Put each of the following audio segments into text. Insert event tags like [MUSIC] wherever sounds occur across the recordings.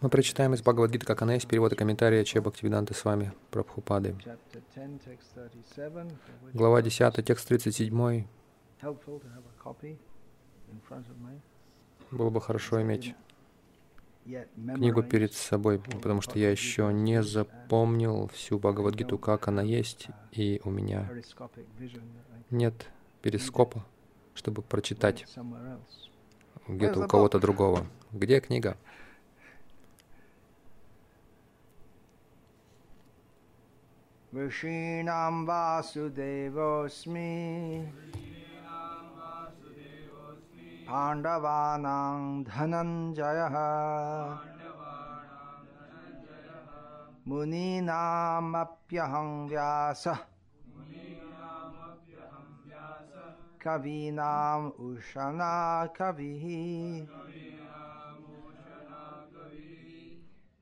Мы прочитаем из Бхагавадгиты, как она есть, перевод и комментария Че Бхактивиданты с вами, Прабхупады. Глава 10, текст 37. Было бы хорошо иметь книгу перед собой, потому что я еще не запомнил всю Бхагавадгиту, как она есть, и у меня нет перископа, чтобы прочитать где-то у кого-то другого. Где книга? Vishīnām Vasudevosmi Pandavānaṁ Dhananjayah Munīnāmapyaham Vyasa कवीनाम् उशना कविः।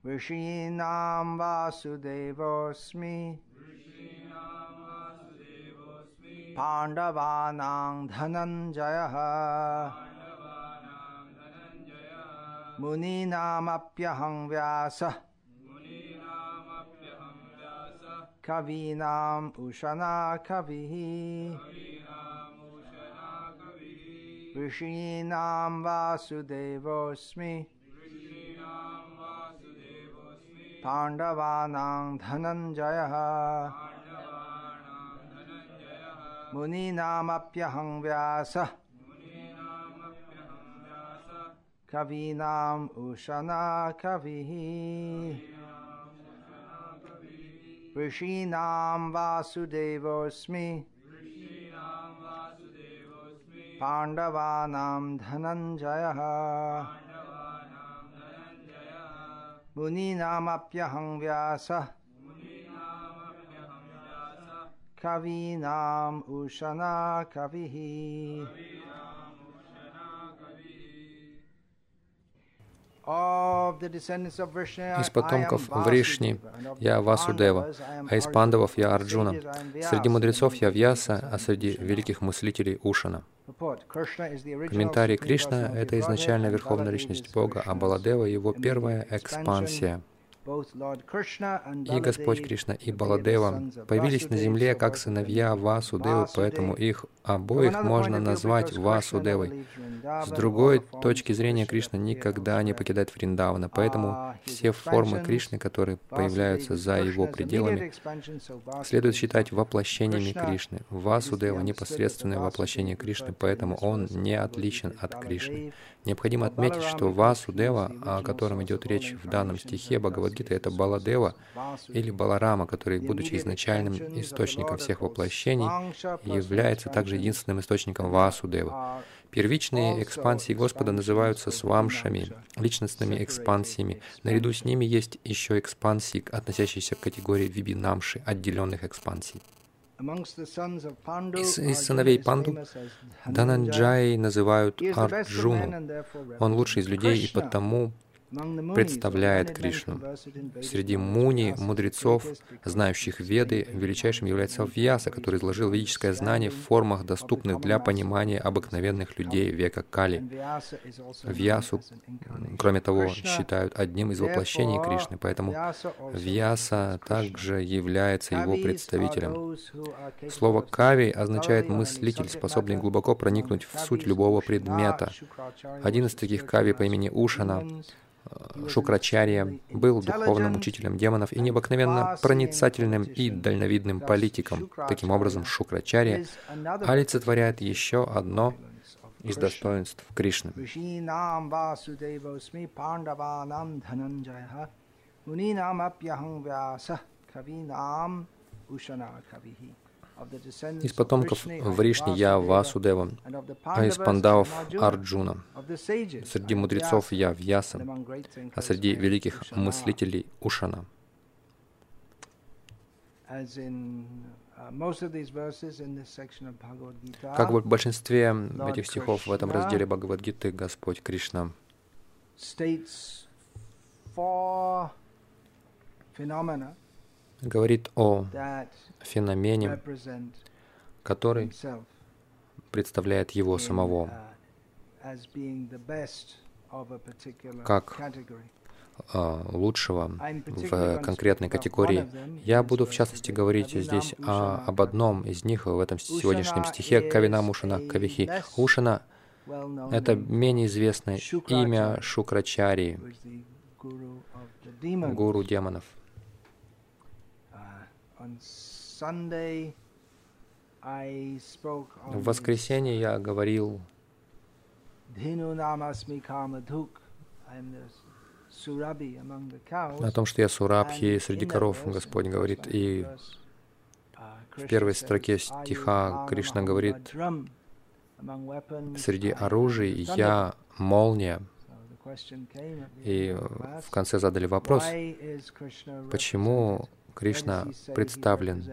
ऋषीणां वासुदेवोऽस्मि। पाण्डवानां धनञ्जयः। मुनीनामप्यहं व्यासः। कवीनाम् उशना कविः। ऋषीणां वासुदेवोऽस्मि। पाण्डवानां धनञ्जयः। मुनीनामप्यहं व्यासः। कवीनाम् उशना कविः। ऋषीणां वासुदेवोऽस्मि। पाण्डवानां धनञ्जयः मुनीनामप्यहं व्यासः कवीनाम् उशना कविः Из потомков Вришни я Васудева, а из пандавов я Арджуна. Среди мудрецов я Вьяса, а среди великих мыслителей Ушана. Комментарий Кришна — это изначально Верховная Личность Бога, а Баладева — его первая экспансия. И Господь Кришна и Баладева появились на земле как сыновья Васудевы, поэтому их обоих можно назвать Васудевой. С другой точки зрения, Кришна никогда не покидает Вриндавана, поэтому все формы Кришны, которые появляются за его пределами, следует считать воплощениями Кришны. Васудева — непосредственное воплощение Кришны, поэтому он не отличен от Кришны. Необходимо отметить, что Васудева, о котором идет речь в данном стихе Бхагавадгиты, это Баладева или Баларама, который, будучи изначальным источником всех воплощений, является также единственным источником Васудева. Первичные экспансии Господа называются свамшами, личностными экспансиями. Наряду с ними есть еще экспансии, относящиеся к категории вибинамши, отделенных экспансий. Из, из сыновей Панду Дананджай называют Арджуну. Он лучший из людей и потому представляет Кришну. Среди муни, мудрецов, знающих Веды, величайшим является Вьяса, который изложил ведическое знание в формах, доступных для понимания обыкновенных людей века Кали. Вьясу, кроме того, считают одним из воплощений Кришны, поэтому Вьяса также является его представителем. Слово «кави» означает «мыслитель», способный глубоко проникнуть в суть любого предмета. Один из таких кави по имени Ушана Шукрачарья был духовным учителем демонов и необыкновенно проницательным и дальновидным политиком. Таким образом, Шукрачарья олицетворяет еще одно из достоинств Кришны. Из потомков Вришни я Васудева, а из пандавов Арджуна. Среди мудрецов я Вьяса, а среди великих мыслителей Ушана. Как в большинстве этих стихов в этом разделе Бхагавадгиты Господь Кришна говорит о феномене, который представляет его самого. как а, лучшего в конкретной категории. Я буду, в частности, говорить здесь о, об одном из них в этом сегодняшнем стихе Кавина Мушана Кавихи. Ушана — это менее известное имя Шукрачари, гуру демонов. В воскресенье я говорил о том, что я Сурабхи среди коров, Господь говорит, и в первой строке стиха Кришна говорит, среди оружий я молния. И в конце задали вопрос, почему Кришна представлен,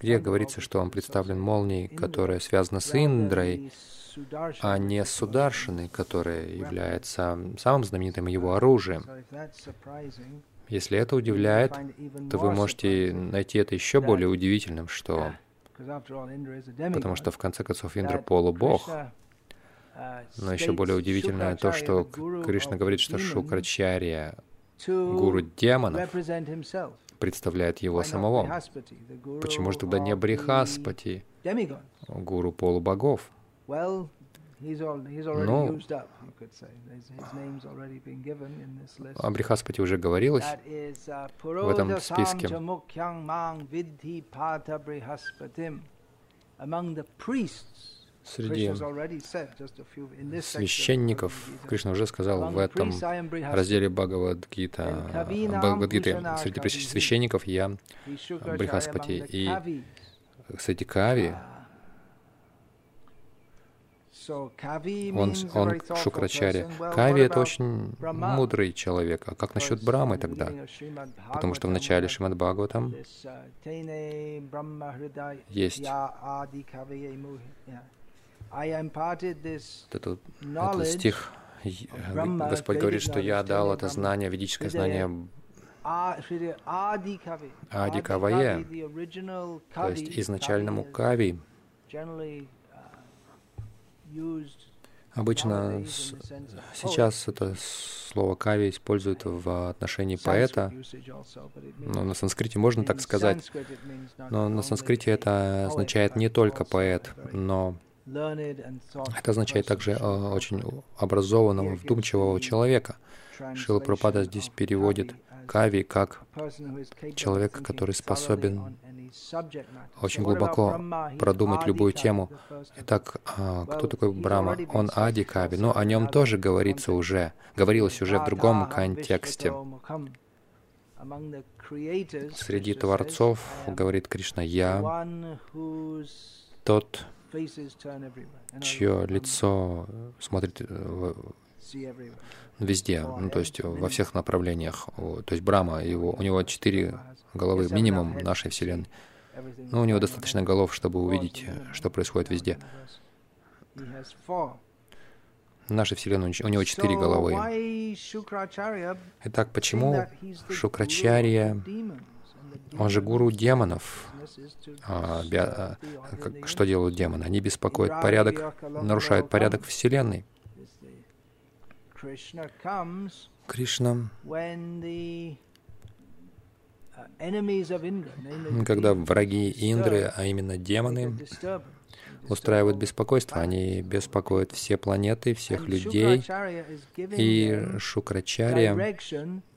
где говорится, что он представлен молнией, которая связана с Индрой, а не Сударшиной, которая является самым знаменитым его оружием. Если это удивляет, то вы можете найти это еще более удивительным, что... Потому что, в конце концов, Индра — полубог. Но еще более удивительное то, что Кришна говорит, что Шукрачарья, гуру демонов, представляет его самого. Почему же тогда не Брихаспати, гуру полубогов? Ну, о Брихаспати уже говорилось в этом списке. Среди священников, Кришна уже сказал в этом разделе Бхагавадгита, Бхагавадгиты, среди священников я Брихаспати. И среди Кави он, он Шукрачари. Кави — это очень мудрый человек. А как насчет Брамы тогда? Потому что в начале Шримад Бхагаватам есть этот, этот стих, Господь говорит, что я дал это знание, ведическое знание. Ади Кавае, то есть изначальному Кави, Обычно сейчас это слово кави используют в отношении поэта, но на санскрите можно так сказать, но на санскрите это означает не только поэт, но это означает также э, очень образованного, вдумчивого человека. Шила Прабхупада здесь переводит кави как человек, который способен очень глубоко продумать любую тему. Итак, а, кто такой Брама? Он Ади Кави, но о нем тоже говорится уже, говорилось уже в другом контексте. Среди творцов, говорит Кришна, я тот, чье лицо смотрит везде, ну, то есть во всех направлениях. То есть Брама, его, у него четыре головы минимум нашей Вселенной. Но у него достаточно голов, чтобы увидеть, что происходит везде. В нашей Вселенной у него четыре головы. Итак, почему Шукрачарья, он же гуру демонов, а, би, а, что делают демоны? Они беспокоят порядок, нарушают порядок Вселенной. Кришна, когда враги Индры, а именно демоны, устраивают беспокойство. Они беспокоят все планеты, всех людей. И Шукрачарья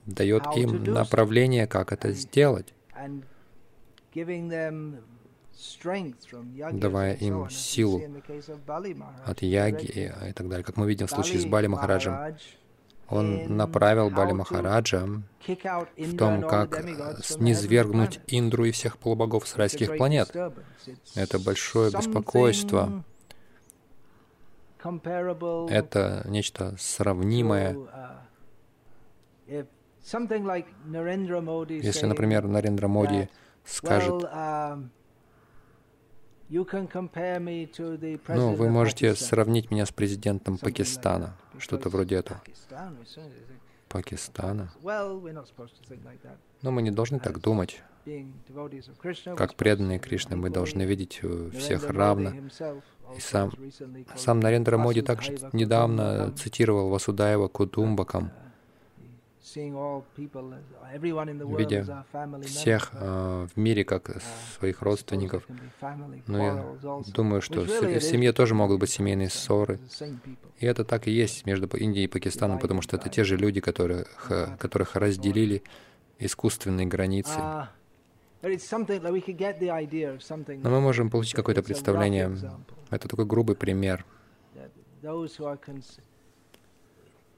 дает им направление, как это сделать, давая им силу от яги и так далее. Как мы видим в случае с Бали Махараджем, он направил Бали Махараджа в том, как низвергнуть Индру и всех полубогов с райских планет. Это большое беспокойство. Это нечто сравнимое. Если, например, Нарендра Моди скажет, ну, вы можете сравнить меня с президентом Пакистана, что-то вроде этого. Пакистана. Но мы не должны так думать. Как преданные Кришны, мы должны видеть э, всех равно. И сам, сам Нарендра Моди также недавно цитировал Васудаева Кутумбакам, видя всех э, в мире как своих родственников. Но я думаю, что в семье тоже могут быть семейные ссоры. И это так и есть между Индией и Пакистаном, потому что это те же люди, которых, которых разделили искусственные границы. Но мы можем получить какое-то представление. Это такой грубый пример.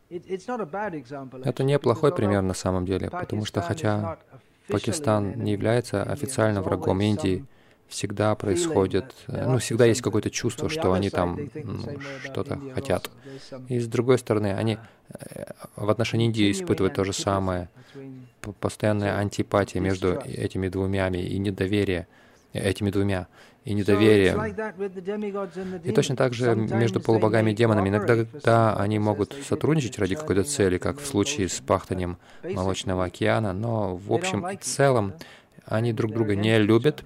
Это не плохой пример на самом деле, потому что хотя Пакистан не является официально врагом Индии, всегда происходит, ну, всегда есть какое-то чувство, что они там ну, что-то хотят. И с другой стороны, они э, в отношении Индии испытывают то же самое. Постоянная антипатия между этими двумя и недоверие этими двумя и недоверие. И точно так же между полубогами и демонами. Иногда они могут сотрудничать ради какой-то цели, как в случае с пахтанием Молочного океана, но в общем и целом они друг друга не любят,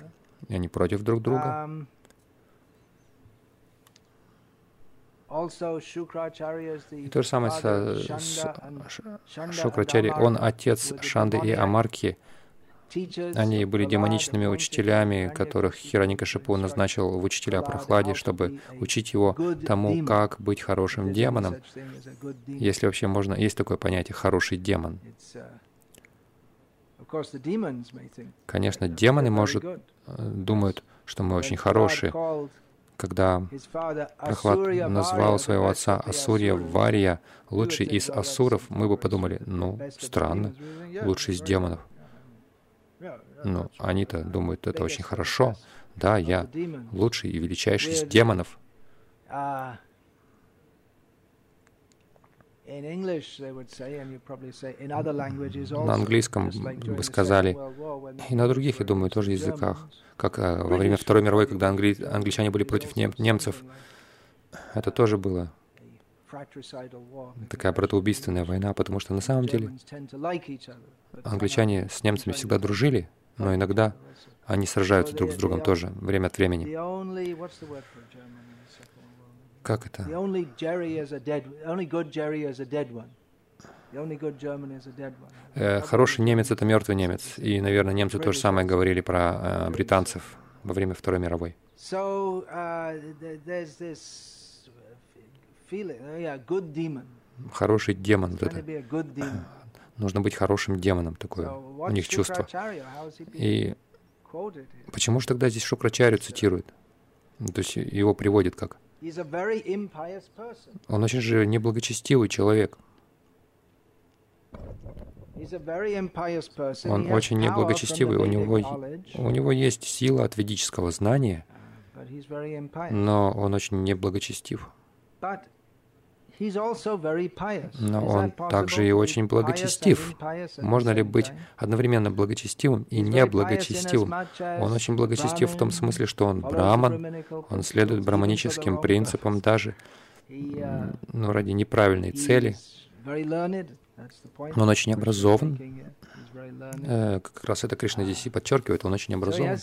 они против друг друга. И то же самое с, с Шукрачари. Он отец Шанды и Амарки. Они были демоничными учителями, которых Хираникашипу назначил в учителя прохладе, чтобы учить его тому, как быть хорошим демоном, если вообще можно, есть такое понятие «хороший демон». Конечно, демоны, может, э, думают, что мы очень хорошие. Когда Прохлад назвал своего отца Асурья Вария, лучший из асуров, мы бы подумали, ну, странно, лучший из демонов. Но они-то думают, это очень хорошо. Да, я лучший и величайший из демонов. На английском бы сказали, и на других, я думаю, тоже языках, как э, во время Второй мировой, когда англи... англичане были против нем... немцев, это тоже было такая братоубийственная война, потому что на самом деле англичане с немцами всегда дружили, но иногда они сражаются друг с другом тоже, время от времени. Как это? Э, хороший немец — это мертвый немец. И, наверное, немцы то же самое говорили про э, британцев во время Второй мировой. Uh, Хороший демон. Вот это нужно быть хорошим демоном, такое у них чувство. И почему же тогда здесь Шукрачарю цитирует? То есть его приводит как? Он очень же неблагочестивый человек. Он очень неблагочестивый, у него, у него есть сила от ведического знания, но он очень неблагочестив. Но он также и очень благочестив. Можно ли быть одновременно благочестивым и неблагочестивым? Он очень благочестив в том смысле, что он браман, он следует браманическим принципам даже uh, ну, ради неправильной цели. Он очень образован. Э, как раз это Кришна здесь и подчеркивает, он очень образован.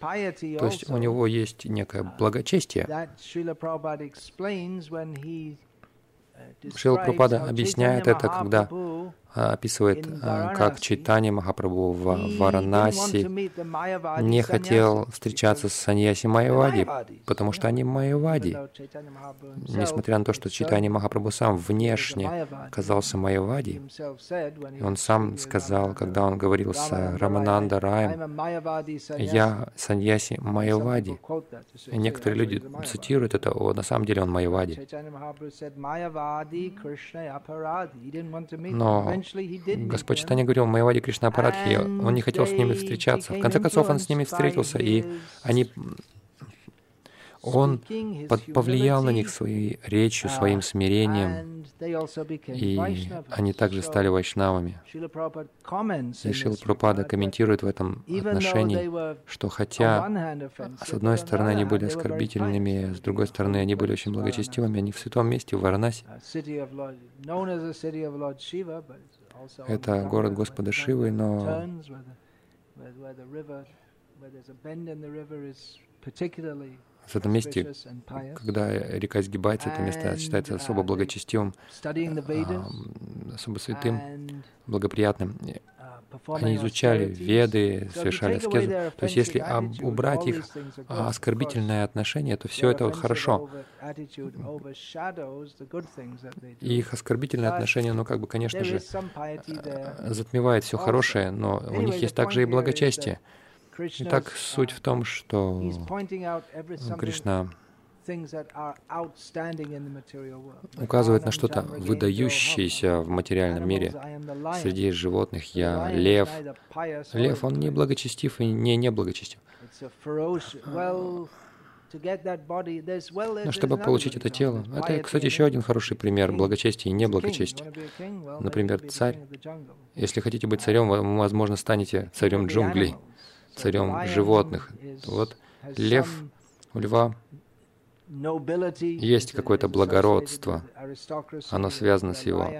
То есть у него есть некое благочестие. Шрила Прабхупада объясняет это, когда описывает, э, как Чайтани Махапрабху в Варанаси не хотел встречаться с Саньяси Майявади, потому что они Майявади. Несмотря на то, что Чайтани Махапрабху сам внешне казался Майявади, он сам сказал, когда он говорил с Рамананда Раем, «Я Саньяси Майявади». И некоторые люди цитируют это, о, на самом деле он Майявади. Но Господь Читания говорил, Майавади Кришна Апарадхи, он не хотел с ними встречаться. В конце концов, он с ними встретился, и они он повлиял на них своей речью, своим смирением, и они также стали вайшнавами. И Шила Прабхупада комментирует в этом отношении, что хотя, с одной стороны, они были оскорбительными, с другой стороны, они были очень благочестивыми, они в святом месте, в Варанаси. Это город Господа Шивы, но в этом месте, когда река изгибается, это место считается особо благочестивым, особо святым, благоприятным. Они изучали веды, совершали аскезу. То есть если убрать их оскорбительное отношение, то все это хорошо. И их оскорбительное отношение, ну как бы, конечно же, затмевает все хорошее, но у них есть также и благочестие. Итак, суть в том, что Кришна указывает на что-то выдающееся в материальном мире. Среди животных я лев. Лев, он не благочестив и не неблагочестив. Но чтобы получить это тело, это, кстати, еще один хороший пример благочестия и неблагочестия. Например, царь. Если хотите быть царем, вы, возможно, станете царем джунглей царем животных. Вот лев, у льва есть какое-то благородство. Оно связано с его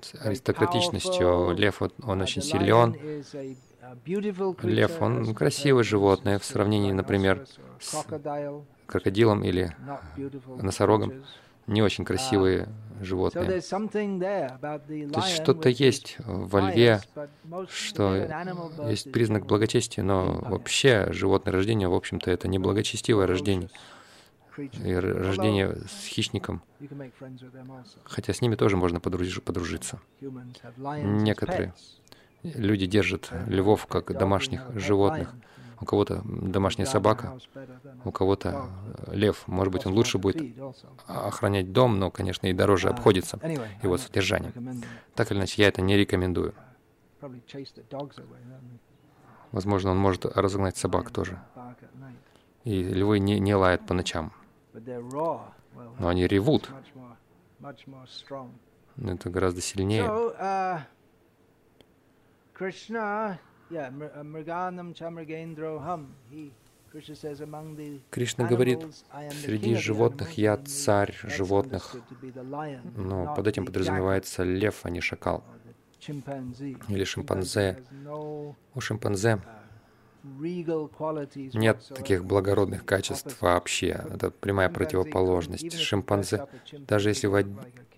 с аристократичностью. Лев, он очень силен. Лев, он красивое животное в сравнении, например, с крокодилом или носорогом. Не очень красивые животные. То есть что-то есть во льве, что есть признак благочестия, но вообще животное рождение, в общем-то, это не благочестивое рождение. И рождение с хищником. Хотя с ними тоже можно подружиться. Некоторые люди держат львов как домашних животных у кого-то домашняя собака, у кого-то лев. Может быть, он лучше будет охранять дом, но, конечно, и дороже обходится его содержание. Так или иначе, я это не рекомендую. Возможно, он может разогнать собак тоже. И львы не, не лают по ночам. Но они ревут. Это гораздо сильнее. Кришна говорит, среди животных я царь животных, но под этим подразумевается лев, а не шакал. Или шимпанзе. У шимпанзе нет таких благородных качеств вообще. Это прямая противоположность. Шимпанзе, даже если вы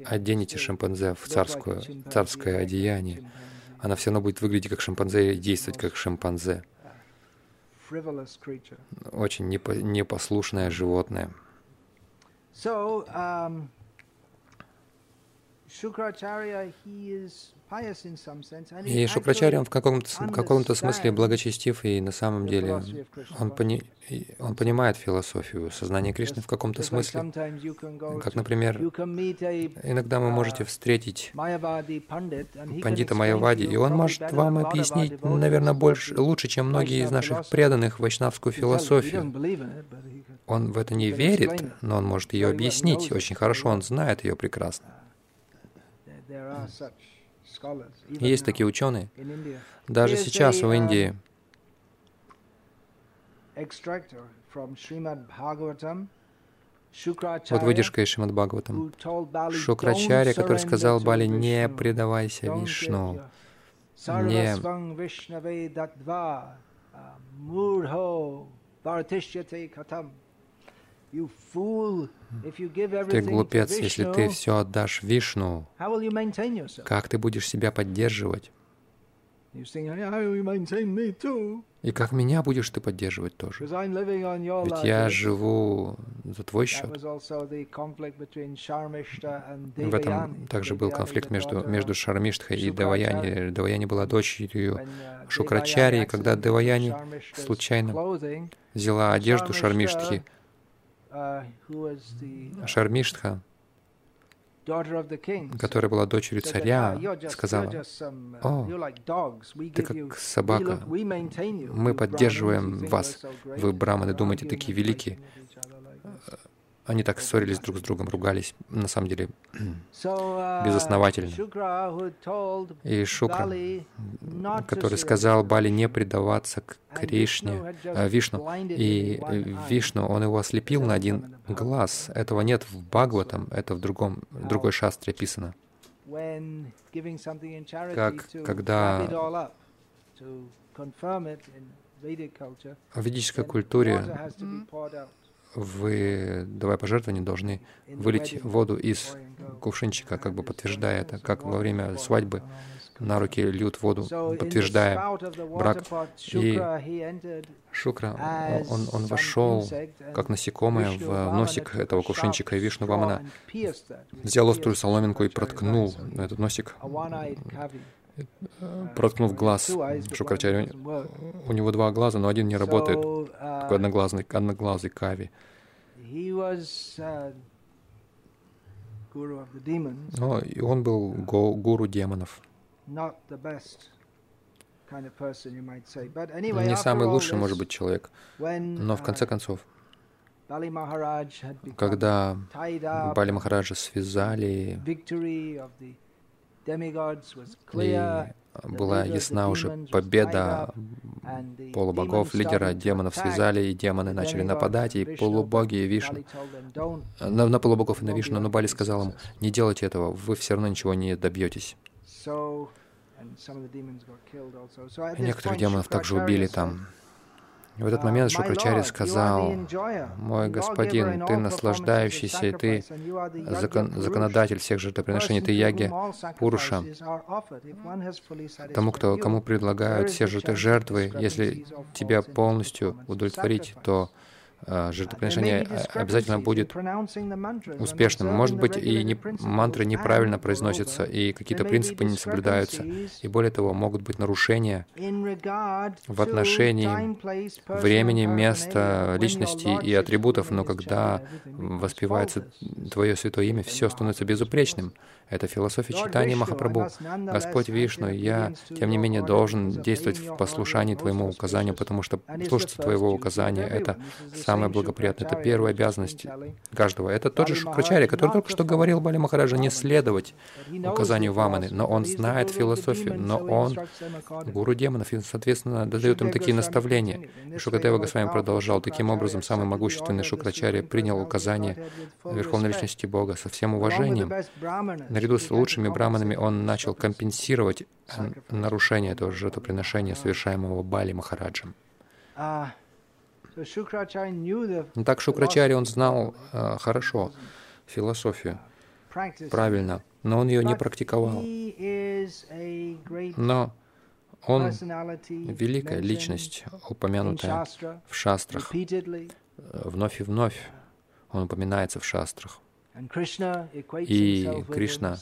оденете шимпанзе в царскую, царское одеяние, она все равно будет выглядеть как шимпанзе и действовать как шимпанзе. Очень непо непослушное животное. So, um, и Шукрачарья, он в каком-то, каком смысле благочестив, и на самом деле он, пони, он понимает философию сознания Кришны в каком-то смысле. Как, например, иногда вы можете встретить пандита Майявади, и он может вам объяснить, наверное, больше, лучше, чем многие из наших преданных вайшнавскую философию. Он в это не верит, но он может ее объяснить очень хорошо, он знает ее прекрасно. Есть такие ученые. Даже сейчас в Индии. вот выдержка из Шримад Бхагаватам. Шукрачаря, который сказал Бали, не предавайся Вишну, не ты глупец, если ты все отдашь Вишну. Как ты будешь себя поддерживать? И как меня будешь ты поддерживать тоже? Ведь я живу за твой счет. В этом также был конфликт между, между Шармиштхой и Деваяни. Деваяни была дочерью uh, Шукрачари, когда Деваяни случайно взяла одежду Шармиштхи, Шармиштха, которая была дочерью царя, сказала, «О, ты как собака, мы поддерживаем вас, вы, браманы, думаете, такие великие, они так ссорились друг с другом, ругались, на самом деле, безосновательно. И Шукра, который сказал Бали не предаваться к Кришне, э, Вишну, и Вишну, он его ослепил на один глаз. Этого нет в Бхагаватам, это в другом, в другой шастре описано. Как когда В ведической культуре вы, давая пожертвования, должны вылить воду из кувшинчика, как бы подтверждая это, как во время свадьбы на руки льют воду, подтверждая брак. И Шукра, он, он вошел, как насекомое, в носик этого кувшинчика, и Вишну Вамана взял острую соломинку и проткнул этот носик, проткнув глаз Шукрачари. У него два глаза, но один не работает, такой одноглазый, одноглазый Кави. Но и он был гуру демонов. Не самый лучший, может быть, человек. Но в конце uh, концов, когда Бали Махараджа связали, и была ясна уже победа полубогов, лидера демонов связали, и демоны начали нападать, и полубоги и Вишну. На, на полубогов и на Вишну, но Бали сказал им, не делайте этого, вы все равно ничего не добьетесь. И некоторых демонов также убили там. И в этот момент Шукрачари сказал, «Мой господин, ты наслаждающийся, и ты закон, законодатель всех жертвоприношений, ты яги Пуруша. Тому, кто, кому предлагают все жертвы, если тебя полностью удовлетворить, то жертвоприношение обязательно будет успешным. Может быть, и не, мантры неправильно произносятся, и какие-то принципы не соблюдаются. И более того, могут быть нарушения в отношении времени, места, личности и атрибутов, но когда воспевается Твое святое имя, все становится безупречным. Это философия читания Махапрабху. Господь Вишну, я, тем не менее, должен действовать в послушании Твоему указанию, потому что слушаться Твоего указания — это самое благоприятное. Это первая обязанность каждого. Это тот же Шукрачари, который только что говорил Бали Махараджа не следовать указанию Ваманы, но он знает философию, но он гуру демонов, и, соответственно, дает им такие наставления. И Шукадева Госвами продолжал. Таким образом, самый могущественный Шукрачари принял указания Верховной Личности Бога со всем уважением. Наряду с лучшими браманами он начал компенсировать нарушение этого жертвоприношения, совершаемого Бали Махараджем. Ну, так Шукрачари, он знал э, хорошо философию, правильно, но он ее не практиковал. Но он великая личность, упомянутая в шастрах. Вновь и вновь он упоминается в шастрах. И Кришна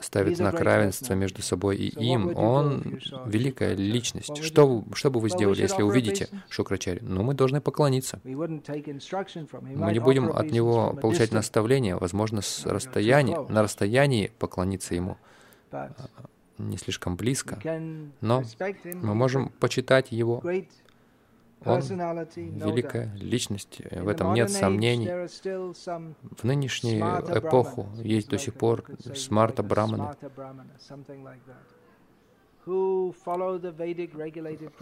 ставит знак равенства между собой и им. Он великая личность. Что, что бы вы сделали, если увидите Шукрачари? Ну, мы должны поклониться. Мы не будем от него получать наставления, возможно, с расстояния, на расстоянии поклониться ему. А, не слишком близко, но мы можем почитать его он великая личность, в этом нет сомнений. В нынешнюю эпоху есть до сих пор смарта браманы,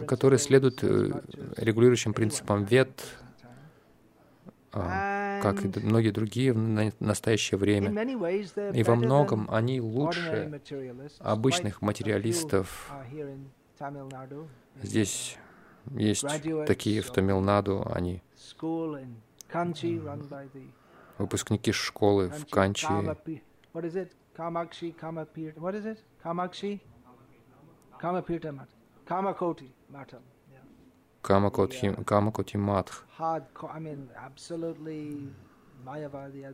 которые следуют э, регулирующим принципам вет, а, как и многие другие в настоящее время. И во многом они лучше обычных материалистов. здесь есть такие в Тамилнаду, они выпускники школы в Канчи. Камакоти Матх.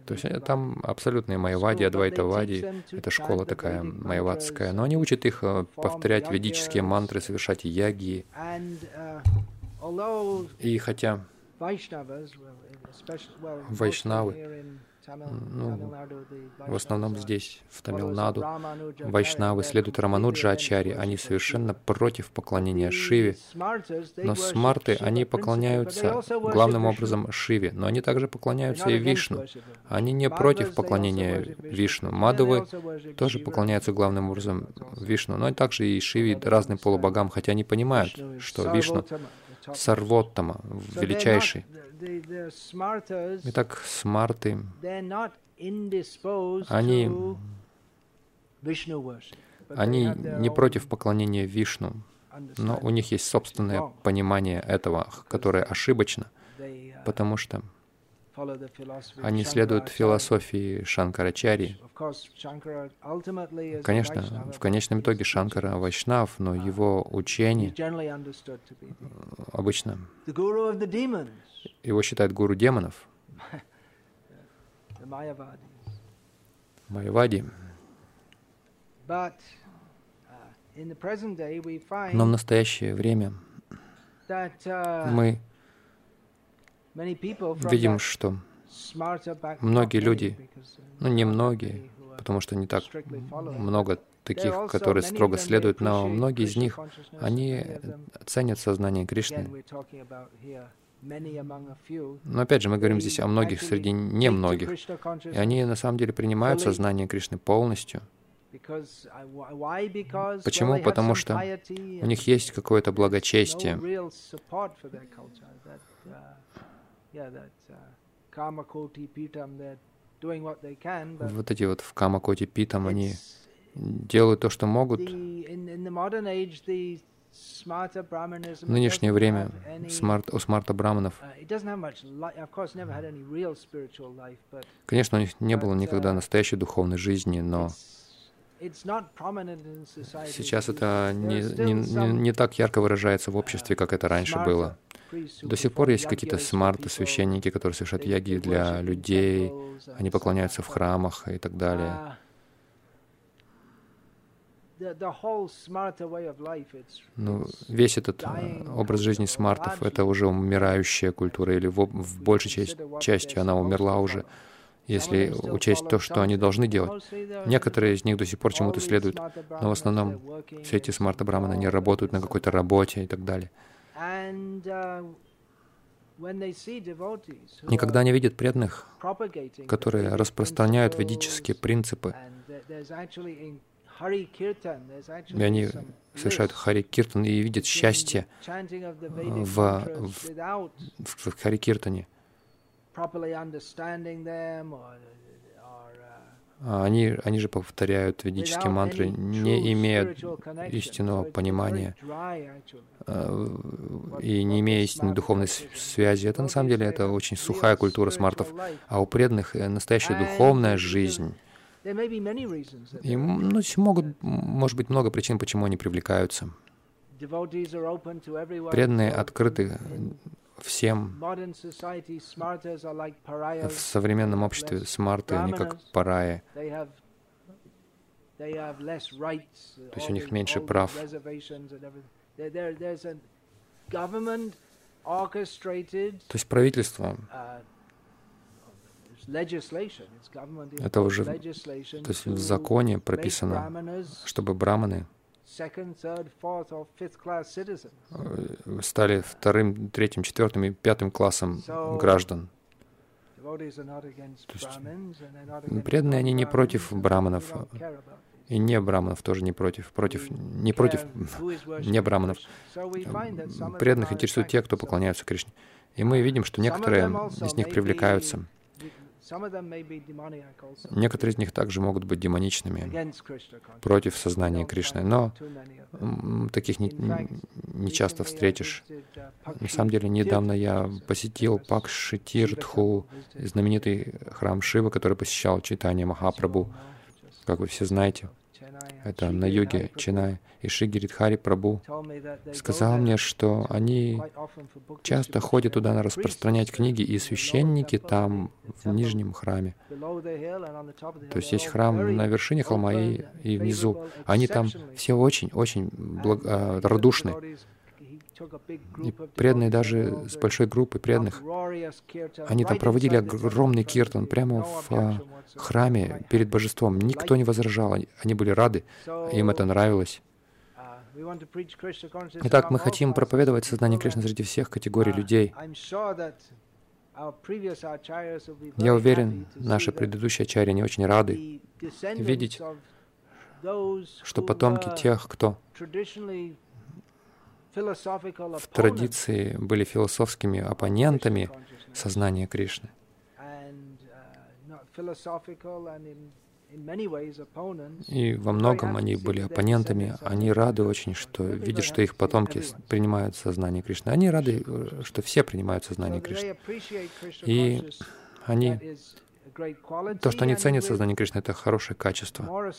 То есть э, там абсолютные майявади, адвайтавади, это школа такая майявадская, но они учат их э, повторять ведические мантры, совершать яги. И хотя вайшнавы, ну, в основном здесь, в Тамилнаду, вайшнавы следуют Рамануджа Ачари, они совершенно против поклонения Шиве. Но смарты, они поклоняются главным образом Шиве, но они также поклоняются и Вишну. Они не против поклонения Вишну. Мадовы тоже поклоняются главным образом Вишну, но и также и Шиве, разным полубогам, хотя они понимают, что Вишну Сарвоттама, величайший. Итак, смарты, они, они не против поклонения Вишну. но у них есть собственное понимание этого, которое ошибочно, потому что они следуют философии Шанкарачари. Конечно, в конечном итоге Шанкара Вайшнав, но его учение обычно его считают гуру демонов, [LAUGHS] Майявади. Но в настоящее время мы видим, что многие люди, ну не многие, потому что не так много таких, которые строго следуют, но многие из них, они ценят сознание Кришны. Но опять же, мы говорим здесь о многих среди немногих. И они на самом деле принимают сознание Кришны полностью. Почему? Потому что у них есть какое-то благочестие. Вот эти вот в Камакоти Питам, они делают то, что могут. В нынешнее время смарт, у смарта браманов, конечно, у них не было никогда настоящей духовной жизни, но сейчас это не, не, не, не так ярко выражается в обществе, как это раньше было. До сих пор есть какие-то смарты, священники, которые совершают яги для людей, они поклоняются в храмах и так далее. Ну, весь этот э, образ жизни смартов — это уже умирающая культура, или в, в большей части, части она умерла уже, если учесть то, что они должны делать. Некоторые из них до сих пор чему-то следуют, но в основном все эти смарта-браманы, они работают на какой-то работе и так далее. И когда они видят преданных, которые распространяют ведические принципы, и они совершают Хари Киртан и видят счастье в, в, в Хари Киртане, они, они же повторяют ведические мантры, не имея истинного понимания. э, и не имея истинной духовной связи. Это на самом деле это очень сухая культура смартов, а у преданных э, настоящая духовная жизнь. И ну, могут, может быть много причин, почему они привлекаются. Преданные открыты всем. В современном обществе смарты, они как параи. То есть у них меньше прав. То есть правительство это уже то есть в законе прописано, чтобы браманы стали вторым, третьим, четвертым и пятым классом граждан. То есть преданные, они не против браманов, и не браманов тоже не против, против, не против [LAUGHS] не браманов. Преданных интересуют те, кто поклоняются Кришне. И мы видим, что некоторые из них привлекаются Некоторые из них также могут быть демоничными против сознания Кришны, но таких не, не часто встретишь. На самом деле, недавно я посетил Пакшитиртху, знаменитый храм Шивы, который посещал читание Махапрабху, как вы все знаете это на юге Чинай, и Шигиридхари Прабу сказал мне, что они часто ходят туда на распространять книги, и священники там, в нижнем храме. То есть есть храм на вершине холма и, и внизу. Они там все очень-очень благ... А, радушны. И преданные даже с большой группой преданных, они там проводили огромный киртан прямо в а, храме перед божеством. Никто не возражал, они были рады, им это нравилось. Итак, мы хотим проповедовать сознание Кришны среди всех категорий людей. Я уверен, наши предыдущие ачарьи не очень рады видеть, что потомки тех, кто в традиции были философскими оппонентами сознания Кришны. И во многом они были оппонентами, они рады очень, что видят, что их потомки принимают сознание Кришны. Они рады, что все принимают сознание Кришны. И они то, что они ценят сознание Кришны, это хорошее качество.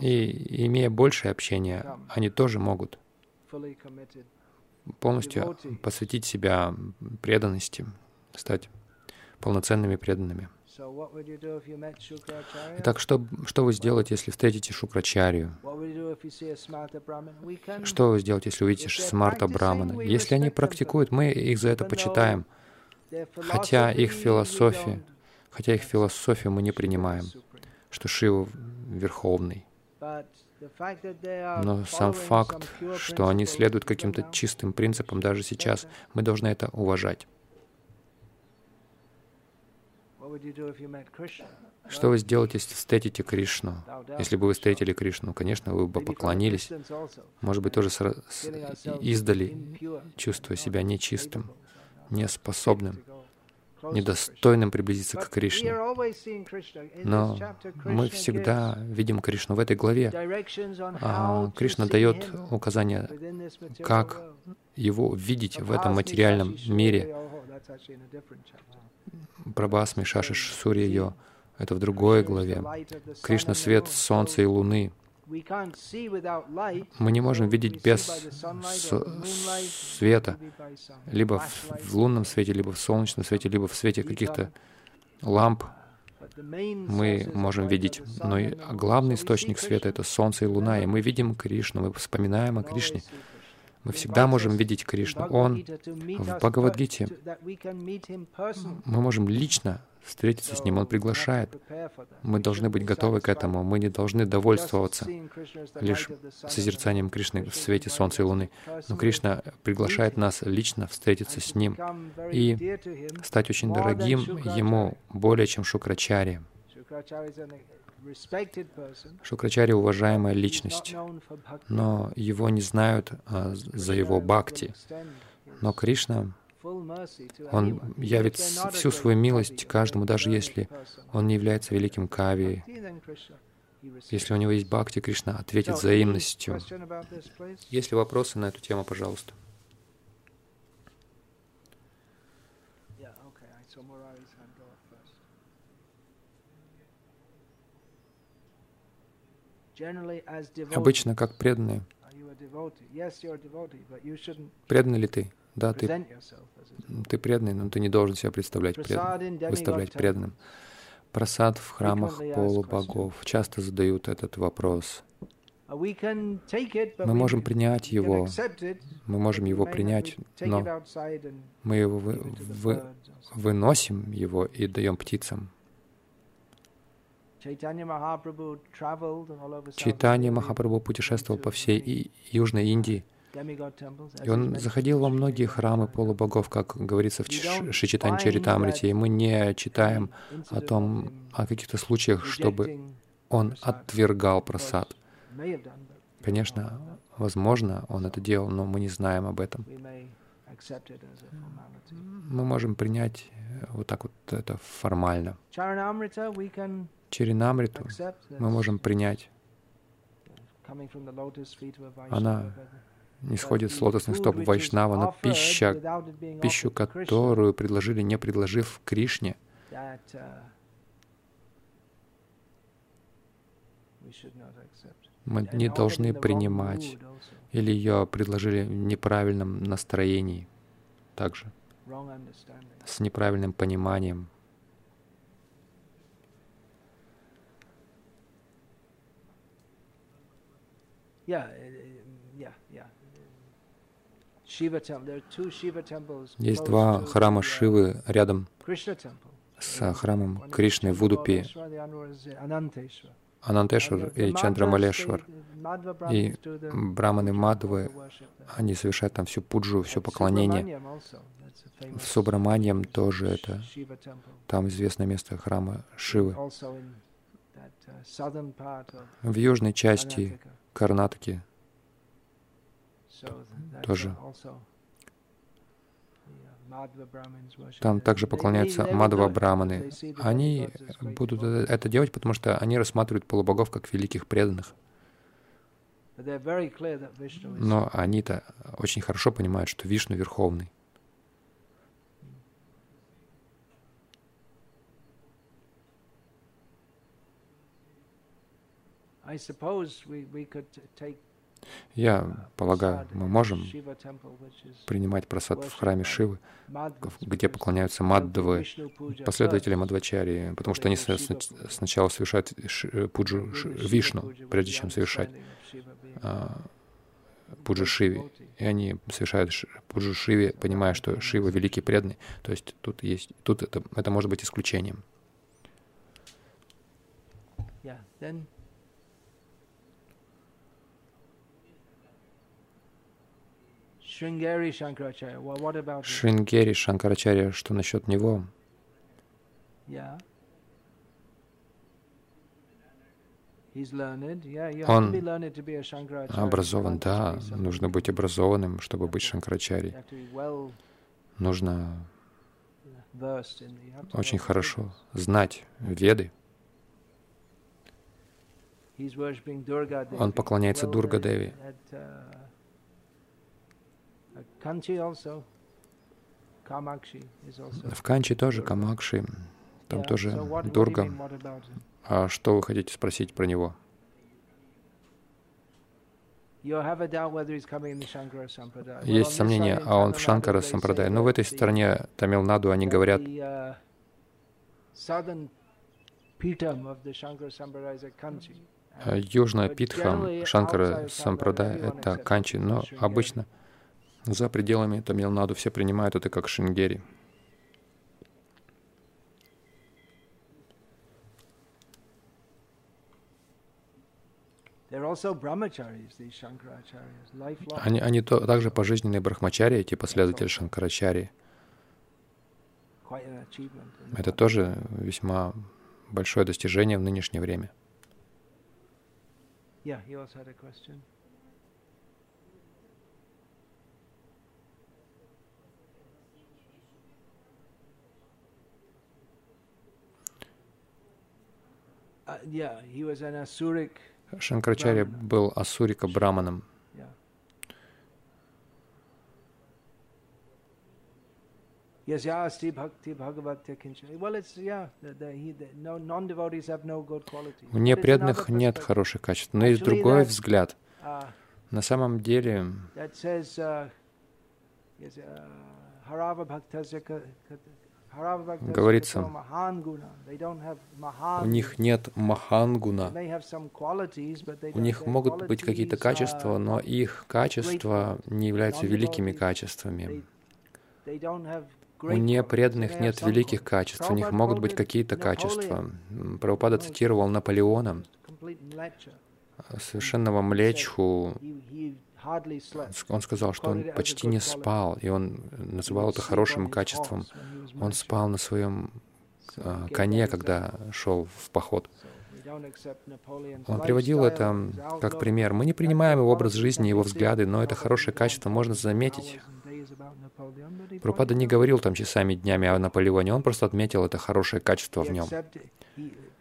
И имея большее общение, они тоже могут полностью посвятить себя преданности, стать полноценными преданными. Итак, что, что вы сделаете, если встретите Шукрачарию? Что вы сделаете, если увидите Смарта Брамана? Если они практикуют, мы их за это почитаем. Хотя их философия, хотя их философию мы не принимаем, что Шива Верховный. Но сам факт, что они следуют каким-то чистым принципам даже сейчас, мы должны это уважать. Что вы сделаете, если встретите Кришну? Если бы вы встретили Кришну, конечно, вы бы поклонились. Может быть, тоже издали, чувствуя себя нечистым, неспособным недостойным приблизиться к Кришне. Но мы всегда видим Кришну в этой главе. А Кришна дает указания, как его видеть в этом материальном мире. Прабхасми Шашиш Сурья Йо. Это в другой главе. Кришна — свет солнца и луны. Мы не можем видеть без света, либо в лунном свете, либо в солнечном свете, либо в свете каких-то ламп мы можем видеть. Но главный источник света — это солнце и луна, и мы видим Кришну, мы вспоминаем о Кришне. Мы всегда можем видеть Кришну. Он в Бхагавадгите. Мы можем лично встретиться с Ним. Он приглашает. Мы должны быть готовы к этому. Мы не должны довольствоваться лишь созерцанием Кришны в свете Солнца и Луны. Но Кришна приглашает нас лично встретиться с Ним и стать очень дорогим Ему более, чем Шукрачари. Шукрачари — уважаемая личность, но его не знают а, за его бхакти. Но Кришна, он явит всю свою милость каждому, даже если он не является великим кави. Если у него есть бхакти, Кришна ответит взаимностью. Есть ли вопросы на эту тему, пожалуйста? Обычно как преданные. Преданный ли ты? Да, ты, ты преданный, но ты не должен себя представлять пред, выставлять преданным. Просад в храмах полубогов. Часто задают этот вопрос. Мы можем принять его, мы можем его принять, но мы его вы, вы, выносим его и даем птицам. Чайтанья Махапрабху путешествовал по всей Южной Индии, и он заходил во многие храмы полубогов, как говорится в Шичитань Чаритамрите, и мы не читаем о том, о каких-то случаях, чтобы он отвергал просад. Конечно, возможно, он это делал, но мы не знаем об этом. Мы можем принять вот так вот это формально. Чаринамриту мы можем принять. Она не сходит с лотосных стоп Вайшнава, но пища, пищу, которую предложили, не предложив Кришне, мы не должны принимать, или ее предложили в неправильном настроении также, с неправильным пониманием. Есть два храма Шивы рядом с храмом Кришны в Удупе, Анантешвар и Чандрамалешвар. И браманы Мадвы, они совершают там всю пуджу, все поклонение. В Субраманьям тоже это, там известное место храма Шивы. В южной части Карнатаки тоже Там также поклоняются мадва браманы. Они будут это делать, потому что они рассматривают полубогов как великих преданных. Но они-то очень хорошо понимают, что Вишну Верховный. Я полагаю, мы можем принимать просад в храме Шивы, где поклоняются Маддавы, последователи Мадвачари, потому что они сначала совершают пуджу Вишну, прежде чем совершать а, пуджу Шиве. И они совершают пуджу Шиве, понимая, что Шива великий преданный. То есть тут есть, тут это, это может быть исключением. Yeah, then Шрингери Шанкарачарья, что насчет него? Он образован, да, нужно быть образованным, чтобы быть Шанкарачарьей. Нужно очень хорошо знать веды. Он поклоняется Дурга-деви. В Канчи тоже Камакши, там тоже Дурга. А что вы хотите спросить про него? Есть сомнения, а он в Шанкара Сампрадай. Но в этой стране Тамилнаду они говорят, uh, а Южная Питха Шанкара Сампрадай — это Канчи, но обычно за пределами Тамилнаду все принимают это как шингери. Они, они то, также пожизненные брахмачари, эти последователи Шанкарачари. Это тоже весьма большое достижение в нынешнее время. Yeah, he also had a question. Uh, Шанкарачарья был асурика браманом. У непреданных нет хороших качеств, но есть другой взгляд. Uh, На самом деле, говорится, у них нет махангуна. У них могут быть какие-то качества, но их качества не являются великими качествами. У непреданных нет великих качеств, у них могут быть какие-то качества. Прабхупада цитировал Наполеона, совершенного млечху, он сказал, что он почти не спал, и он называл это хорошим качеством. Он спал на своем а, коне, когда шел в поход. Он приводил это как пример. Мы не принимаем его образ жизни, его взгляды, но это хорошее качество можно заметить. Пропада не говорил там часами, днями о Наполеоне, он просто отметил это хорошее качество в нем.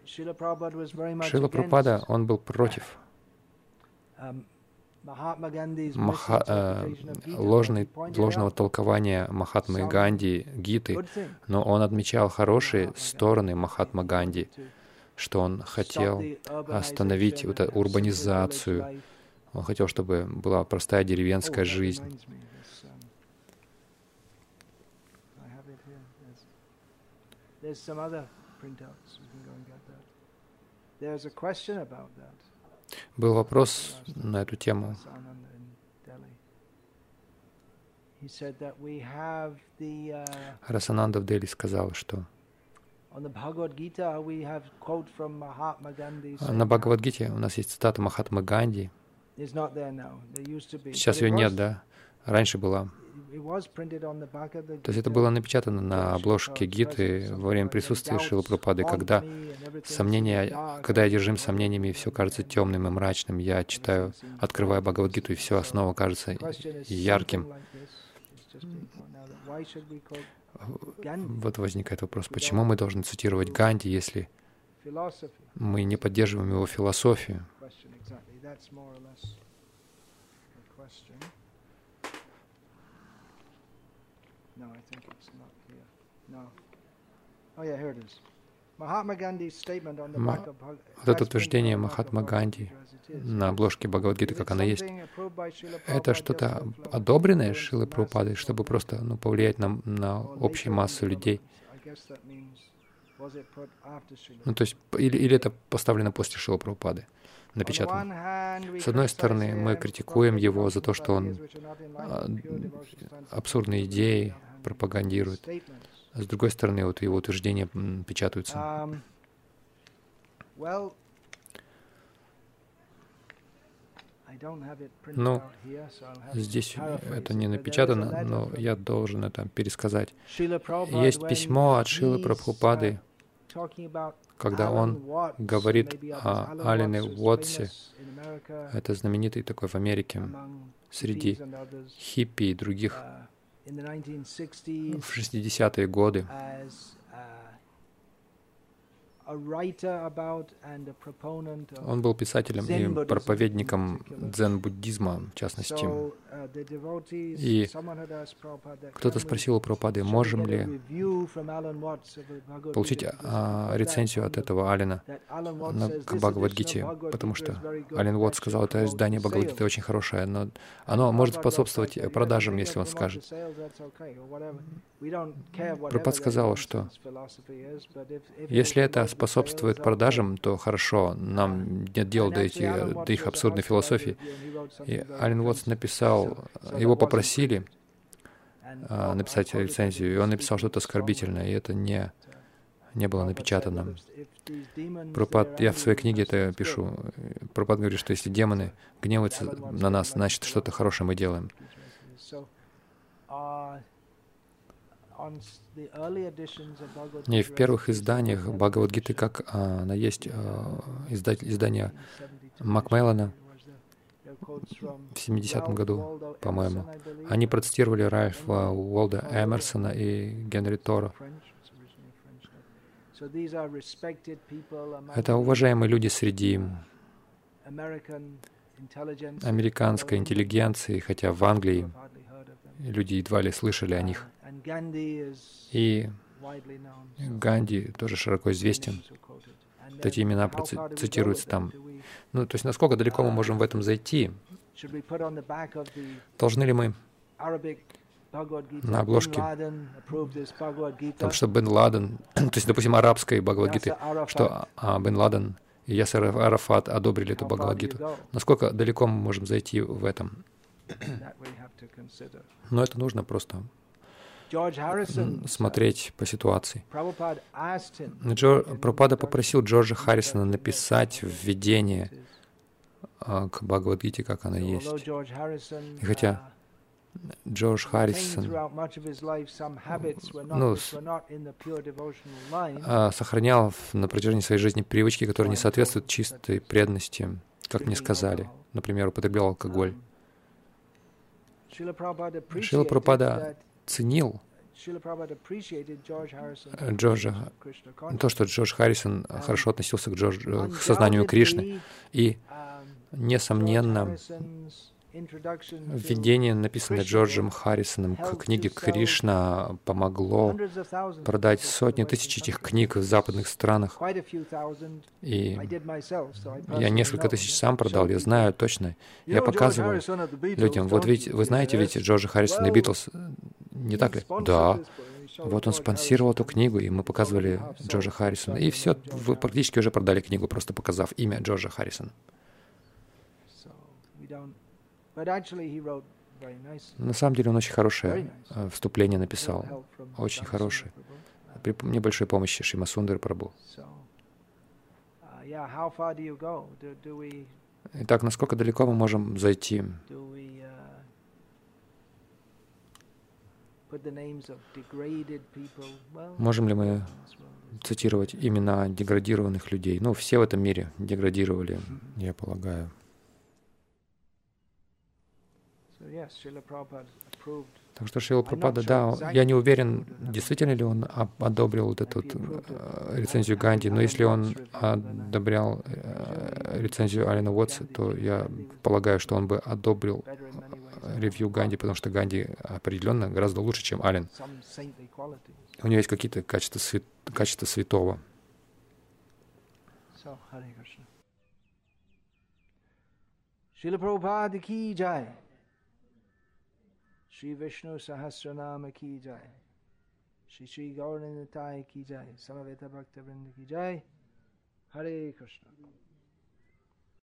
Шила Пропада, он был против Маха, э, ложный, ложного толкования Махатмы Ганди, Гиты, но он отмечал хорошие стороны Махатма Ганди, что он хотел остановить вот эту урбанизацию, он хотел, чтобы была простая деревенская жизнь. There's a question about that. Был вопрос на эту тему. Расананда в Дели сказал, что на Бхагавадгите у нас есть цитата Махатмы Ганди. Сейчас ее нет, да? Раньше была. То есть это было напечатано на обложке Гиты во время присутствия Шилы Пропады, когда сомнения, когда я держим сомнениями, и все кажется темным и мрачным, я читаю, открываю Бхагавадгиту, и все основа кажется ярким. Вот возникает вопрос, почему мы должны цитировать Ганди, если мы не поддерживаем его философию? No, I think it's not here. No. Oh yeah, here it is. Вот это утверждение Махатма Ганди на обложке Бхагавадгиты, как она есть, это что-то одобренное Шилой Прабхупадой, чтобы просто ну, повлиять на, на общую массу людей. Ну, то есть, или, или это поставлено после Шилы Прабхупады, напечатано. С одной стороны, мы критикуем его за то, что он а, абсурдные идеи пропагандирует. С другой стороны, вот его утверждения печатаются. Ну, здесь это не напечатано, но я должен это пересказать. Есть письмо от Шилы Прабхупады, когда он говорит о Алине Уотсе, это знаменитый такой в Америке, среди хиппи и других. Uh, в 60-е годы он был писателем и проповедником дзен-буддизма, в частности. И кто-то спросил у Прабхупады, можем ли получить а, рецензию от этого Алина на, к Бхагавадгите, потому что Ален Уотт сказал, это издание Бхагавадгиты очень хорошее, но оно может способствовать продажам, если он скажет. Прабхупад сказал, что если это способствует продажам, то хорошо, нам нет дела до, эти, до их абсурдной философии. И Ален Уотс написал, его попросили а, написать рецензию, и он написал что-то оскорбительное, и это не, не было напечатано. Пропад, я в своей книге это пишу. Пропад говорит, что если демоны гневаются на нас, значит, что-то хорошее мы делаем. И в первых изданиях Бхагавадгиты, как а, она есть, а, издатель, издание Макмеллана в 70-м году, по-моему, они процитировали Ральфа Уолда Эмерсона и Генри Тора. Это уважаемые люди среди американской интеллигенции, хотя в Англии люди едва ли слышали о них. И Ганди тоже широко известен. Вот эти имена цитируются там. Ну, то есть насколько далеко мы можем в этом зайти? Должны ли мы на обложке, там, что Бен Ладен, [CLEARS THROAT] то есть, допустим, арабской Бхагавадгиты, что а, Бен Ладен и Ясер Арафат одобрили эту Бхагавадгиту. Насколько далеко мы можем зайти в этом? Но это нужно просто смотреть по ситуации. Джо, Прабхупада попросил Джорджа Харрисона написать введение а, к Бхагавадгите, как она есть. И хотя Джордж Харрисон ну, а, сохранял на протяжении своей жизни привычки, которые не соответствуют чистой преданности, как мне сказали. Например, употреблял алкоголь. Шила Прабхупада ценил Джорджа, то, что Джордж Харрисон хорошо относился к, Джордж, к сознанию Кришны. И, несомненно, Введение, написанное Джорджем Харрисоном к книге Кришна, помогло продать сотни тысяч этих книг в западных странах. И я несколько тысяч сам продал, я знаю точно. Я показываю людям, вот ведь, вы знаете ведь Джорджа Харрисона и Битлз, не так ли? Да. Вот он спонсировал эту книгу, и мы показывали Джорджа Харрисона. И все, вы практически уже продали книгу, просто показав имя Джорджа Харрисона. На самом деле он очень хорошее э, вступление написал, очень хорошее, при небольшой помощи Шима Сундар Прабу. Итак, насколько далеко мы можем зайти? Можем ли мы цитировать имена деградированных людей? Ну, все в этом мире деградировали, я полагаю. So yes, Так что Шила Пропада, да, я не уверен, действительно ли он об- одобрил вот эту вот, э, рецензию Ганди, но если он одобрял э, рецензию Алина Уотса, то я полагаю, что он бы одобрил э, ревью Ганди, потому что Ганди определенно гораздо лучше, чем Ален. У него есть какие-то качества, свят- качества святого. So, Hare Krishna. Srila Shri विष्णु सहस्र नाम की जय श्री श्री गौर निताय की जय समवेता भक्त वृंद की जय हरे कृष्ण